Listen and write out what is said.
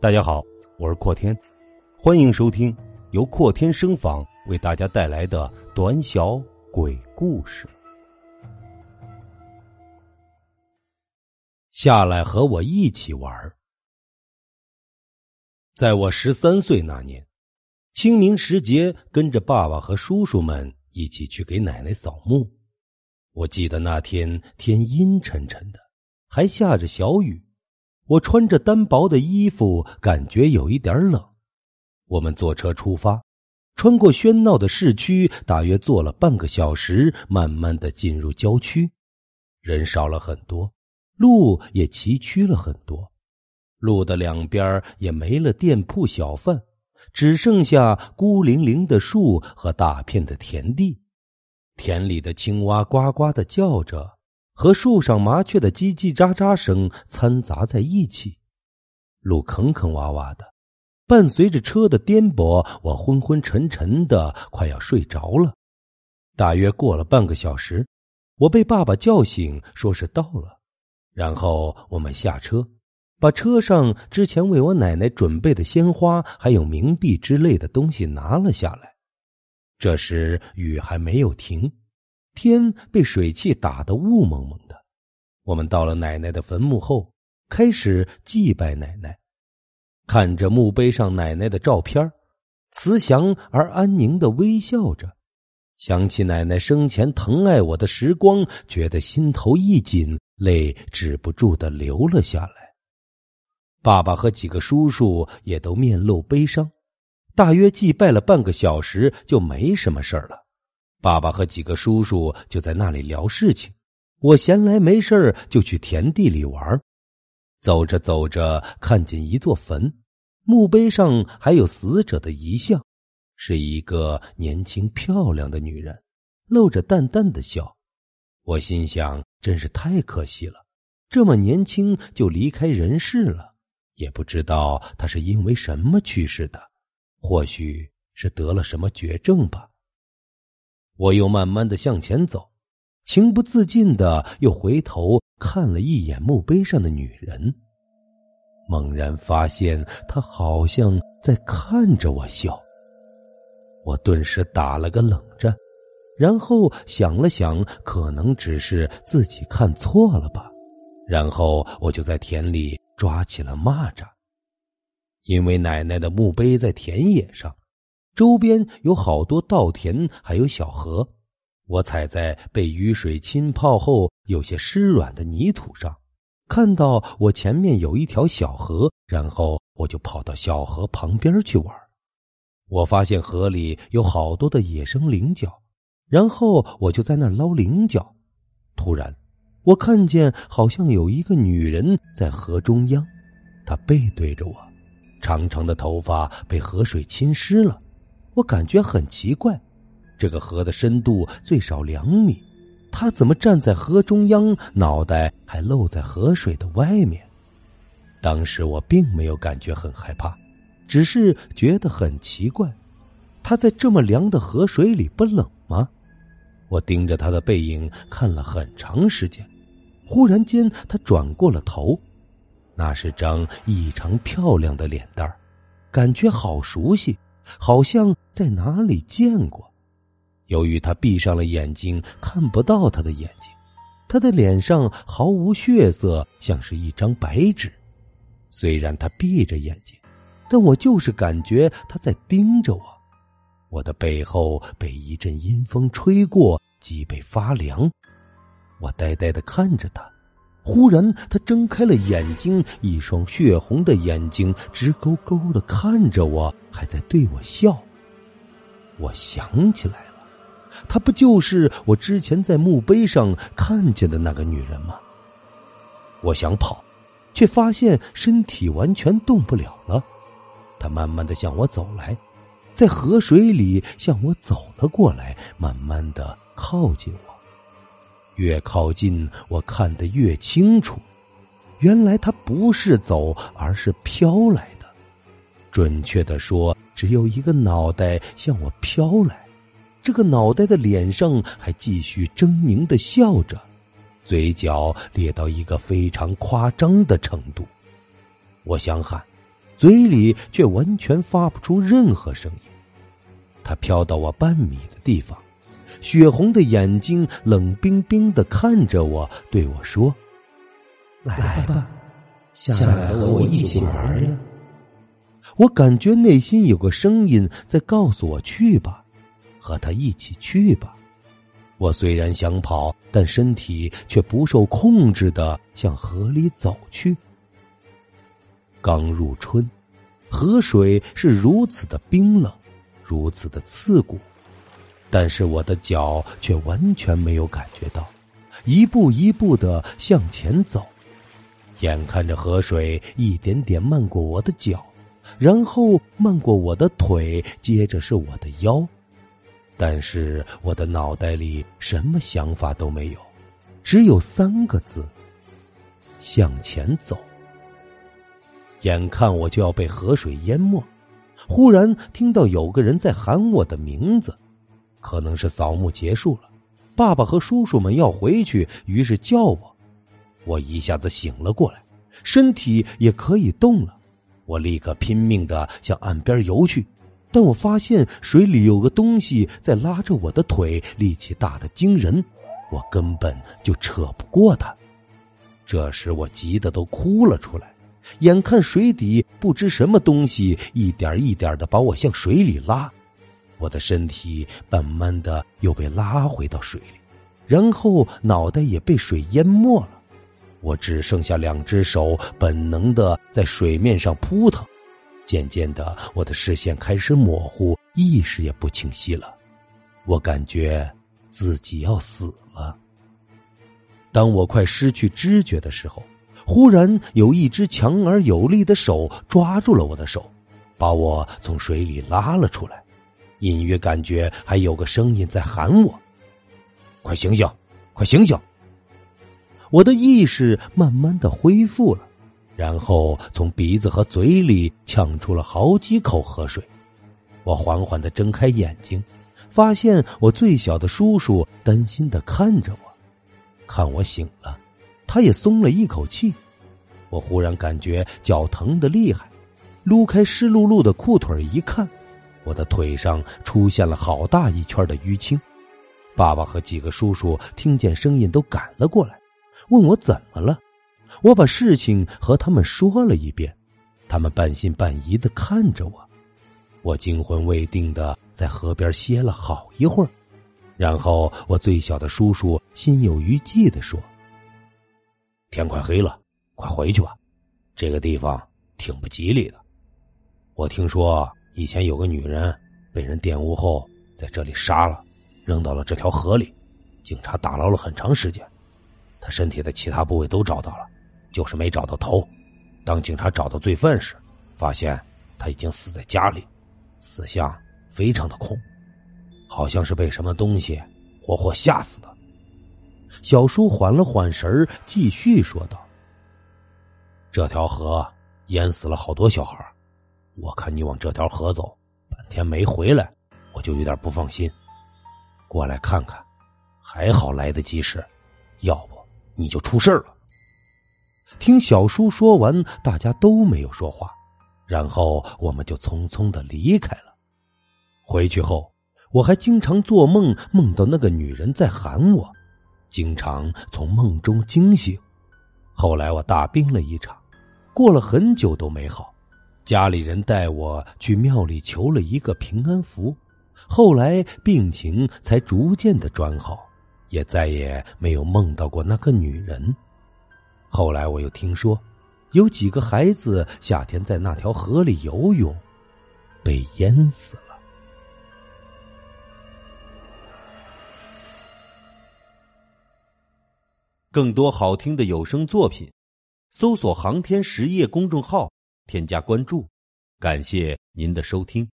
大家好，我是阔天，欢迎收听由阔天声访为大家带来的短小鬼故事。下来和我一起玩。在我十三岁那年，清明时节，跟着爸爸和叔叔们一起去给奶奶扫墓。我记得那天天阴沉沉的，还下着小雨。我穿着单薄的衣服，感觉有一点冷。我们坐车出发，穿过喧闹的市区，大约坐了半个小时，慢慢的进入郊区。人少了很多，路也崎岖了很多，路的两边也没了店铺小贩，只剩下孤零零的树和大片的田地。田里的青蛙呱呱的叫着。和树上麻雀的叽叽喳喳声掺杂在一起，路坑坑洼洼的，伴随着车的颠簸，我昏昏沉沉的，快要睡着了。大约过了半个小时，我被爸爸叫醒，说是到了。然后我们下车，把车上之前为我奶奶准备的鲜花还有冥币之类的东西拿了下来。这时雨还没有停。天被水汽打得雾蒙蒙的，我们到了奶奶的坟墓后，开始祭拜奶奶。看着墓碑上奶奶的照片，慈祥而安宁的微笑着，想起奶奶生前疼爱我的时光，觉得心头一紧，泪止不住的流了下来。爸爸和几个叔叔也都面露悲伤。大约祭拜了半个小时，就没什么事了。爸爸和几个叔叔就在那里聊事情，我闲来没事就去田地里玩。走着走着，看见一座坟，墓碑上还有死者的遗像，是一个年轻漂亮的女人，露着淡淡的笑。我心想，真是太可惜了，这么年轻就离开人世了，也不知道她是因为什么去世的，或许是得了什么绝症吧。我又慢慢的向前走，情不自禁的又回头看了一眼墓碑上的女人，猛然发现她好像在看着我笑。我顿时打了个冷战，然后想了想，可能只是自己看错了吧，然后我就在田里抓起了蚂蚱，因为奶奶的墓碑在田野上。周边有好多稻田，还有小河。我踩在被雨水浸泡后有些湿软的泥土上，看到我前面有一条小河，然后我就跑到小河旁边去玩。我发现河里有好多的野生菱角，然后我就在那捞菱角。突然，我看见好像有一个女人在河中央，她背对着我，长长的头发被河水浸湿了。我感觉很奇怪，这个河的深度最少两米，他怎么站在河中央，脑袋还露在河水的外面？当时我并没有感觉很害怕，只是觉得很奇怪，他在这么凉的河水里不冷吗？我盯着他的背影看了很长时间，忽然间他转过了头，那是张异常漂亮的脸蛋儿，感觉好熟悉。好像在哪里见过。由于他闭上了眼睛，看不到他的眼睛，他的脸上毫无血色，像是一张白纸。虽然他闭着眼睛，但我就是感觉他在盯着我。我的背后被一阵阴风吹过，脊背发凉。我呆呆的看着他。忽然，他睁开了眼睛，一双血红的眼睛直勾勾的看着我，还在对我笑。我想起来了，她不就是我之前在墓碑上看见的那个女人吗？我想跑，却发现身体完全动不了了。她慢慢的向我走来，在河水里向我走了过来，慢慢的靠近我。越靠近，我看得越清楚。原来他不是走，而是飘来的。准确的说，只有一个脑袋向我飘来。这个脑袋的脸上还继续狰狞的笑着，嘴角裂到一个非常夸张的程度。我想喊：“嘴里却完全发不出任何声音。他飘到我半米的地方，血红的眼睛冷冰冰的看着我，对我说：“来吧，下来和我一起玩呀。”我感觉内心有个声音在告诉我：“去吧，和他一起去吧。”我虽然想跑，但身体却不受控制的向河里走去。刚入春，河水是如此的冰冷，如此的刺骨，但是我的脚却完全没有感觉到，一步一步的向前走，眼看着河水一点点漫过我的脚，然后漫过我的腿，接着是我的腰。但是我的脑袋里什么想法都没有，只有三个字：向前走。眼看我就要被河水淹没，忽然听到有个人在喊我的名字，可能是扫墓结束了，爸爸和叔叔们要回去，于是叫我。我一下子醒了过来，身体也可以动了，我立刻拼命的向岸边游去。但我发现水里有个东西在拉着我的腿，力气大的惊人，我根本就扯不过它。这时我急得都哭了出来，眼看水底不知什么东西一点一点的把我向水里拉，我的身体慢慢的又被拉回到水里，然后脑袋也被水淹没了，我只剩下两只手本能的在水面上扑腾。渐渐的，我的视线开始模糊，意识也不清晰了。我感觉自己要死了。当我快失去知觉的时候，忽然有一只强而有力的手抓住了我的手，把我从水里拉了出来。隐约感觉还有个声音在喊我：“快醒醒，快醒醒！”我的意识慢慢的恢复了。然后从鼻子和嘴里呛出了好几口河水，我缓缓的睁开眼睛，发现我最小的叔叔担心的看着我，看我醒了，他也松了一口气。我忽然感觉脚疼的厉害，撸开湿漉漉的裤腿一看，我的腿上出现了好大一圈的淤青。爸爸和几个叔叔听见声音都赶了过来，问我怎么了。我把事情和他们说了一遍，他们半信半疑的看着我。我惊魂未定的在河边歇了好一会儿，然后我最小的叔叔心有余悸的说：“天快黑了，快回去吧，这个地方挺不吉利的。我听说以前有个女人被人玷污后在这里杀了，扔到了这条河里，警察打捞了很长时间，她身体的其他部位都找到了。”就是没找到头。当警察找到罪犯时，发现他已经死在家里，死相非常的恐，好像是被什么东西活活吓死的。小叔缓了缓神，继续说道：“这条河淹死了好多小孩我看你往这条河走，半天没回来，我就有点不放心。过来看看，还好来得及时，要不你就出事了。”听小叔说完，大家都没有说话，然后我们就匆匆的离开了。回去后，我还经常做梦，梦到那个女人在喊我，经常从梦中惊醒。后来我大病了一场，过了很久都没好，家里人带我去庙里求了一个平安符，后来病情才逐渐的转好，也再也没有梦到过那个女人。后来我又听说，有几个孩子夏天在那条河里游泳，被淹死了。更多好听的有声作品，搜索“航天实业”公众号，添加关注。感谢您的收听。